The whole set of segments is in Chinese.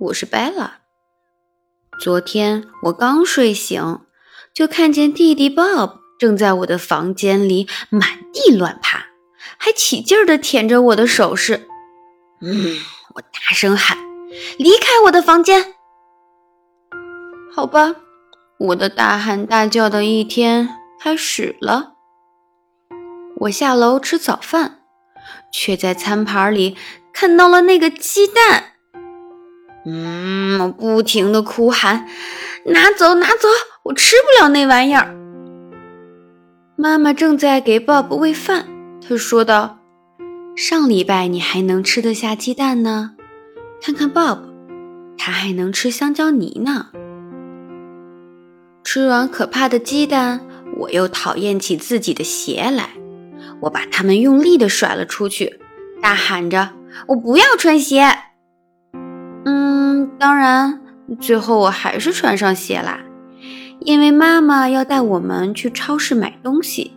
我是 Bella。昨天我刚睡醒，就看见弟弟 Bob 正在我的房间里满地乱爬，还起劲儿地舔着我的首饰。嗯，我大声喊：“离开我的房间！”好吧，我的大喊大叫的一天开始了。我下楼吃早饭，却在餐盘里看到了那个鸡蛋。嗯，不停地哭喊：“拿走，拿走！我吃不了那玩意儿。”妈妈正在给 Bob 喂饭，她说道：“上礼拜你还能吃得下鸡蛋呢，看看 Bob，他还能吃香蕉泥呢。”吃完可怕的鸡蛋，我又讨厌起自己的鞋来。我把它们用力地甩了出去，大喊着：“我不要穿鞋！”当然，最后我还是穿上鞋啦，因为妈妈要带我们去超市买东西。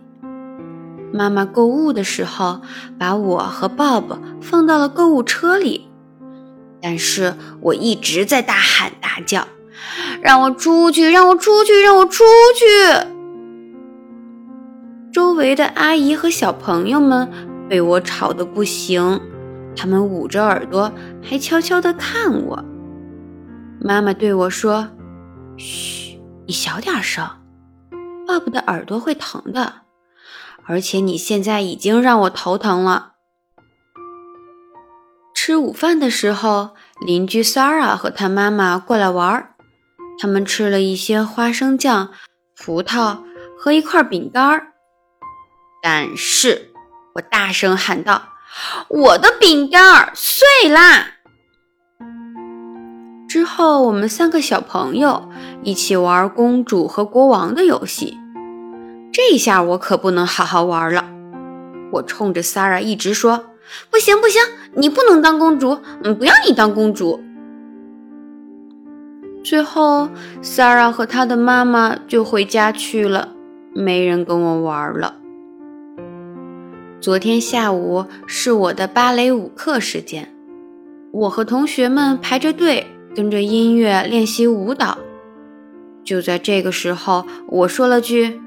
妈妈购物的时候，把我和 Bob 放到了购物车里，但是我一直在大喊大叫。让我出去！让我出去！让我出去！周围的阿姨和小朋友们被我吵得不行，他们捂着耳朵，还悄悄地看我。妈妈对我说：“嘘，你小点声，爸爸的耳朵会疼的。而且你现在已经让我头疼了。”吃午饭的时候，邻居 s a r a 和她妈妈过来玩儿。他们吃了一些花生酱、葡萄和一块饼干儿，但是我大声喊道：“我的饼干儿碎啦！”之后，我们三个小朋友一起玩公主和国王的游戏。这下我可不能好好玩了。我冲着 s a r a 一直说：“不行，不行，你不能当公主，嗯，不要你当公主。”最后 s a r a 和她的妈妈就回家去了，没人跟我玩了。昨天下午是我的芭蕾舞课时间，我和同学们排着队跟着音乐练习舞蹈。就在这个时候，我说了句：“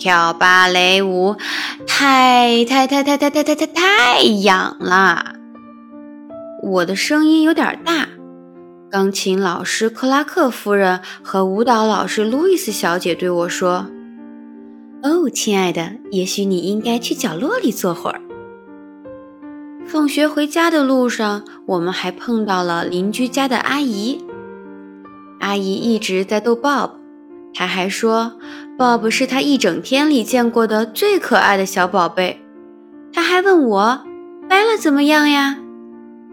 跳芭蕾舞太太太太太太太太太痒了。”我的声音有点大。钢琴老师克拉克夫人和舞蹈老师路易斯小姐对我说：“哦，亲爱的，也许你应该去角落里坐会儿。”放学回家的路上，我们还碰到了邻居家的阿姨。阿姨一直在逗 Bob，她还说 Bob 是她一整天里见过的最可爱的小宝贝。她还问我：“掰了怎么样呀？”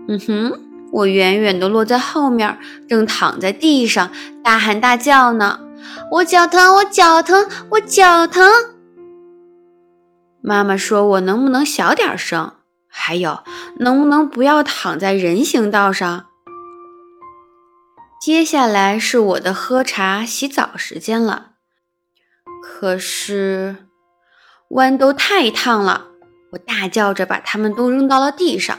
嗯哼。我远远地落在后面，正躺在地上大喊大叫呢。我脚疼，我脚疼，我脚疼。妈妈说：“我能不能小点声？还有，能不能不要躺在人行道上？”接下来是我的喝茶、洗澡时间了。可是豌豆太烫了，我大叫着把它们都扔到了地上。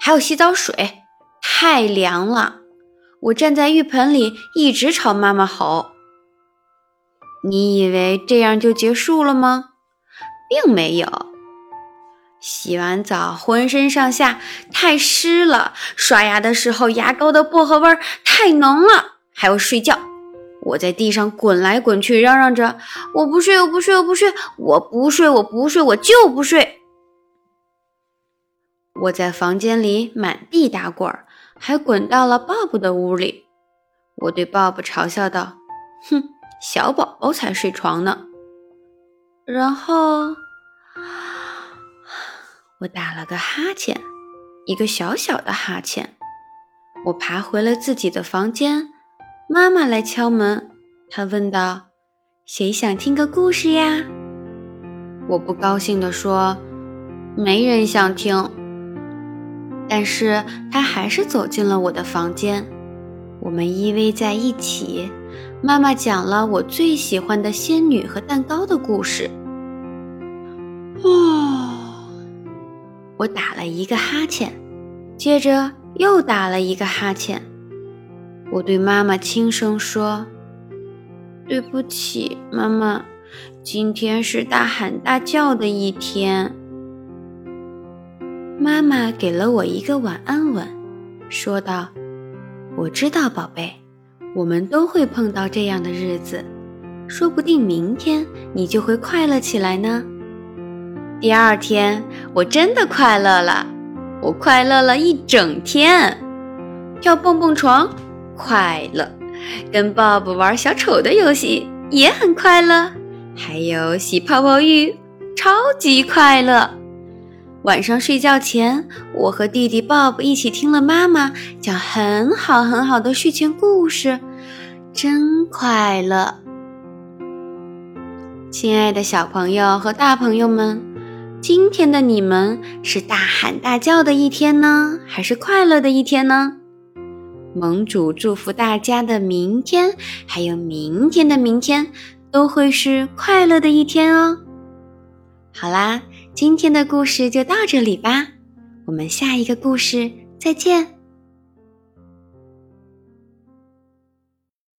还有洗澡水。太凉了，我站在浴盆里，一直朝妈妈吼。你以为这样就结束了吗？并没有。洗完澡，浑身上下太湿了；刷牙的时候，牙膏的薄荷味儿太浓了。还有睡觉，我在地上滚来滚去，嚷嚷着：“我不睡，我不睡，我不睡，我不睡，我不睡，我就不睡。”我在房间里满地打滚儿。还滚到了 Bob 的屋里，我对 Bob 嘲笑道：“哼，小宝宝才睡床呢。”然后我打了个哈欠，一个小小的哈欠。我爬回了自己的房间，妈妈来敲门，她问道：“谁想听个故事呀？”我不高兴地说：“没人想听。”但是他还是走进了我的房间，我们依偎在一起。妈妈讲了我最喜欢的仙女和蛋糕的故事。哦，我打了一个哈欠，接着又打了一个哈欠。我对妈妈轻声说：“对不起，妈妈，今天是大喊大叫的一天。”妈妈给了我一个晚安吻，说道：“我知道，宝贝，我们都会碰到这样的日子，说不定明天你就会快乐起来呢。”第二天，我真的快乐了，我快乐了一整天，跳蹦蹦床快乐，跟 Bob 玩小丑的游戏也很快乐，还有洗泡泡浴，超级快乐。晚上睡觉前，我和弟弟 Bob 一起听了妈妈讲很好很好的睡前故事，真快乐。亲爱的小朋友和大朋友们，今天的你们是大喊大叫的一天呢，还是快乐的一天呢？盟主祝福大家的明天，还有明天的明天，都会是快乐的一天哦。好啦。今天的故事就到这里吧，我们下一个故事再见。